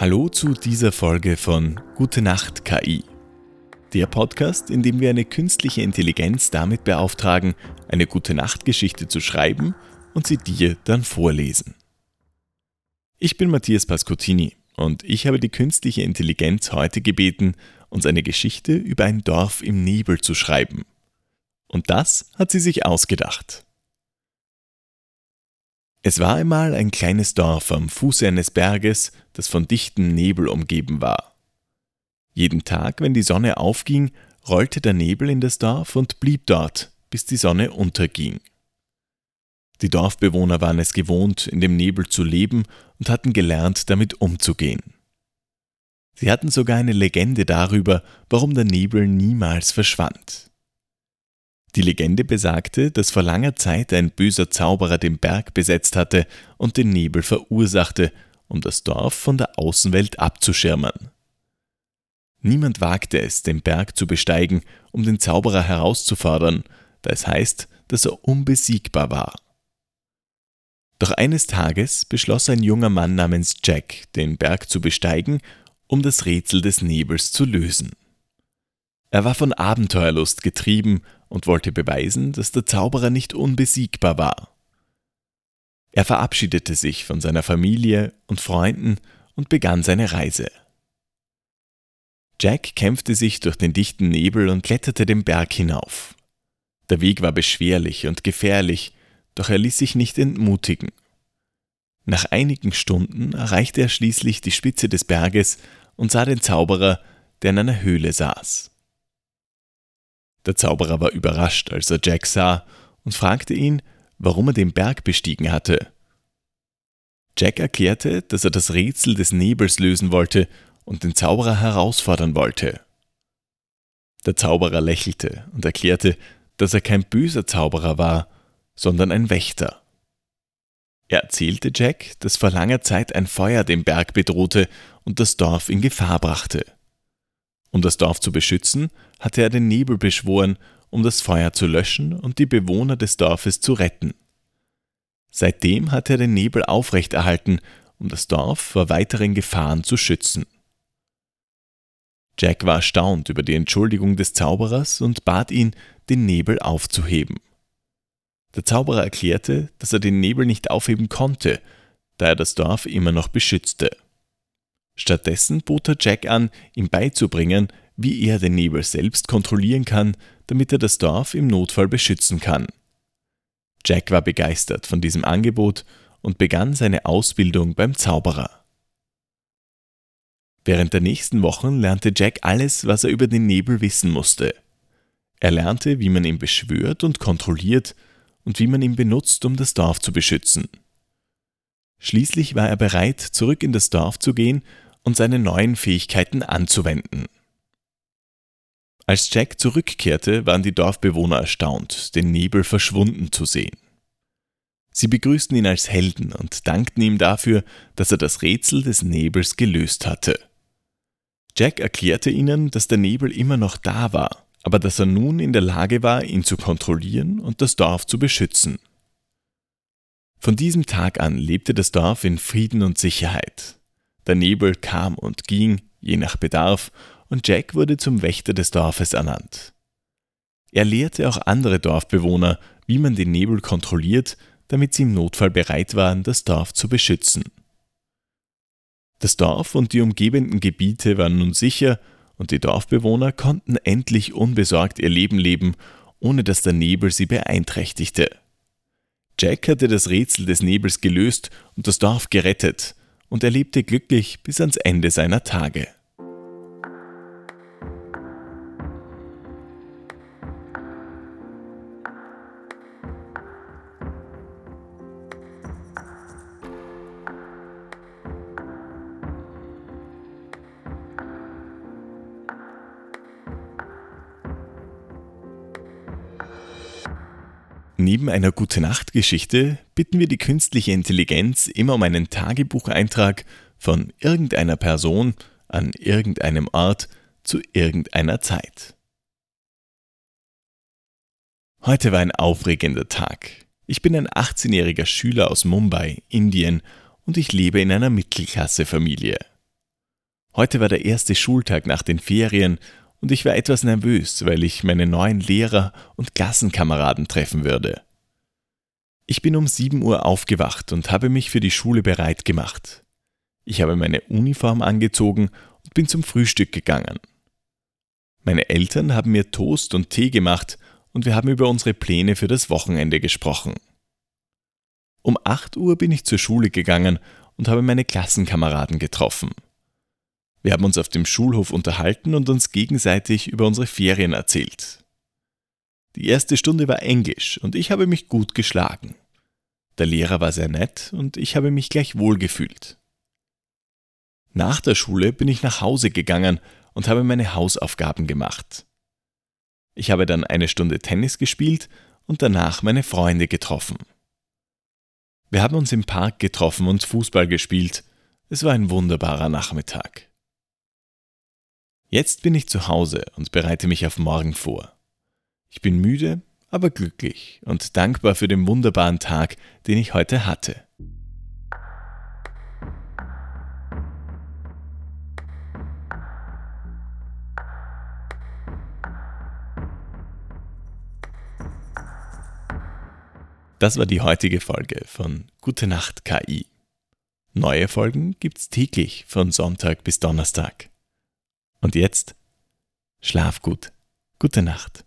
Hallo zu dieser Folge von Gute Nacht KI. Der Podcast, in dem wir eine künstliche Intelligenz damit beauftragen, eine Gute Nacht Geschichte zu schreiben und sie dir dann vorlesen. Ich bin Matthias Pascottini und ich habe die künstliche Intelligenz heute gebeten, uns eine Geschichte über ein Dorf im Nebel zu schreiben. Und das hat sie sich ausgedacht. Es war einmal ein kleines Dorf am Fuße eines Berges, das von dichtem Nebel umgeben war. Jeden Tag, wenn die Sonne aufging, rollte der Nebel in das Dorf und blieb dort, bis die Sonne unterging. Die Dorfbewohner waren es gewohnt, in dem Nebel zu leben und hatten gelernt, damit umzugehen. Sie hatten sogar eine Legende darüber, warum der Nebel niemals verschwand. Die Legende besagte, dass vor langer Zeit ein böser Zauberer den Berg besetzt hatte und den Nebel verursachte, um das Dorf von der Außenwelt abzuschirmen. Niemand wagte es, den Berg zu besteigen, um den Zauberer herauszufordern, da es heißt, dass er unbesiegbar war. Doch eines Tages beschloss ein junger Mann namens Jack, den Berg zu besteigen, um das Rätsel des Nebels zu lösen. Er war von Abenteuerlust getrieben und wollte beweisen, dass der Zauberer nicht unbesiegbar war. Er verabschiedete sich von seiner Familie und Freunden und begann seine Reise. Jack kämpfte sich durch den dichten Nebel und kletterte den Berg hinauf. Der Weg war beschwerlich und gefährlich, doch er ließ sich nicht entmutigen. Nach einigen Stunden erreichte er schließlich die Spitze des Berges und sah den Zauberer, der in einer Höhle saß. Der Zauberer war überrascht, als er Jack sah, und fragte ihn, warum er den Berg bestiegen hatte. Jack erklärte, dass er das Rätsel des Nebels lösen wollte und den Zauberer herausfordern wollte. Der Zauberer lächelte und erklärte, dass er kein böser Zauberer war, sondern ein Wächter. Er erzählte Jack, dass vor langer Zeit ein Feuer den Berg bedrohte und das Dorf in Gefahr brachte. Um das Dorf zu beschützen, hatte er den Nebel beschworen, um das Feuer zu löschen und die Bewohner des Dorfes zu retten. Seitdem hatte er den Nebel aufrechterhalten, um das Dorf vor weiteren Gefahren zu schützen. Jack war erstaunt über die Entschuldigung des Zauberers und bat ihn, den Nebel aufzuheben. Der Zauberer erklärte, dass er den Nebel nicht aufheben konnte, da er das Dorf immer noch beschützte. Stattdessen bot er Jack an, ihm beizubringen, wie er den Nebel selbst kontrollieren kann, damit er das Dorf im Notfall beschützen kann. Jack war begeistert von diesem Angebot und begann seine Ausbildung beim Zauberer. Während der nächsten Wochen lernte Jack alles, was er über den Nebel wissen musste. Er lernte, wie man ihn beschwört und kontrolliert und wie man ihn benutzt, um das Dorf zu beschützen. Schließlich war er bereit, zurück in das Dorf zu gehen und seine neuen Fähigkeiten anzuwenden. Als Jack zurückkehrte, waren die Dorfbewohner erstaunt, den Nebel verschwunden zu sehen. Sie begrüßten ihn als Helden und dankten ihm dafür, dass er das Rätsel des Nebels gelöst hatte. Jack erklärte ihnen, dass der Nebel immer noch da war, aber dass er nun in der Lage war, ihn zu kontrollieren und das Dorf zu beschützen. Von diesem Tag an lebte das Dorf in Frieden und Sicherheit. Der Nebel kam und ging, je nach Bedarf, und Jack wurde zum Wächter des Dorfes ernannt. Er lehrte auch andere Dorfbewohner, wie man den Nebel kontrolliert, damit sie im Notfall bereit waren, das Dorf zu beschützen. Das Dorf und die umgebenden Gebiete waren nun sicher und die Dorfbewohner konnten endlich unbesorgt ihr Leben leben, ohne dass der Nebel sie beeinträchtigte. Jack hatte das Rätsel des Nebels gelöst und das Dorf gerettet, und er lebte glücklich bis ans Ende seiner Tage. Neben einer Gute-Nacht-Geschichte bitten wir die künstliche Intelligenz immer um einen Tagebucheintrag von irgendeiner Person an irgendeinem Ort zu irgendeiner Zeit. Heute war ein aufregender Tag. Ich bin ein 18-jähriger Schüler aus Mumbai, Indien, und ich lebe in einer Mittelklasse-Familie. Heute war der erste Schultag nach den Ferien und ich war etwas nervös, weil ich meine neuen Lehrer und Klassenkameraden treffen würde. Ich bin um 7 Uhr aufgewacht und habe mich für die Schule bereit gemacht. Ich habe meine Uniform angezogen und bin zum Frühstück gegangen. Meine Eltern haben mir Toast und Tee gemacht und wir haben über unsere Pläne für das Wochenende gesprochen. Um 8 Uhr bin ich zur Schule gegangen und habe meine Klassenkameraden getroffen. Wir haben uns auf dem Schulhof unterhalten und uns gegenseitig über unsere Ferien erzählt. Die erste Stunde war Englisch und ich habe mich gut geschlagen. Der Lehrer war sehr nett und ich habe mich gleich wohl gefühlt. Nach der Schule bin ich nach Hause gegangen und habe meine Hausaufgaben gemacht. Ich habe dann eine Stunde Tennis gespielt und danach meine Freunde getroffen. Wir haben uns im Park getroffen und Fußball gespielt. Es war ein wunderbarer Nachmittag. Jetzt bin ich zu Hause und bereite mich auf morgen vor. Ich bin müde, aber glücklich und dankbar für den wunderbaren Tag, den ich heute hatte. Das war die heutige Folge von Gute Nacht KI. Neue Folgen gibt's täglich von Sonntag bis Donnerstag. Und jetzt schlaf gut. Gute Nacht.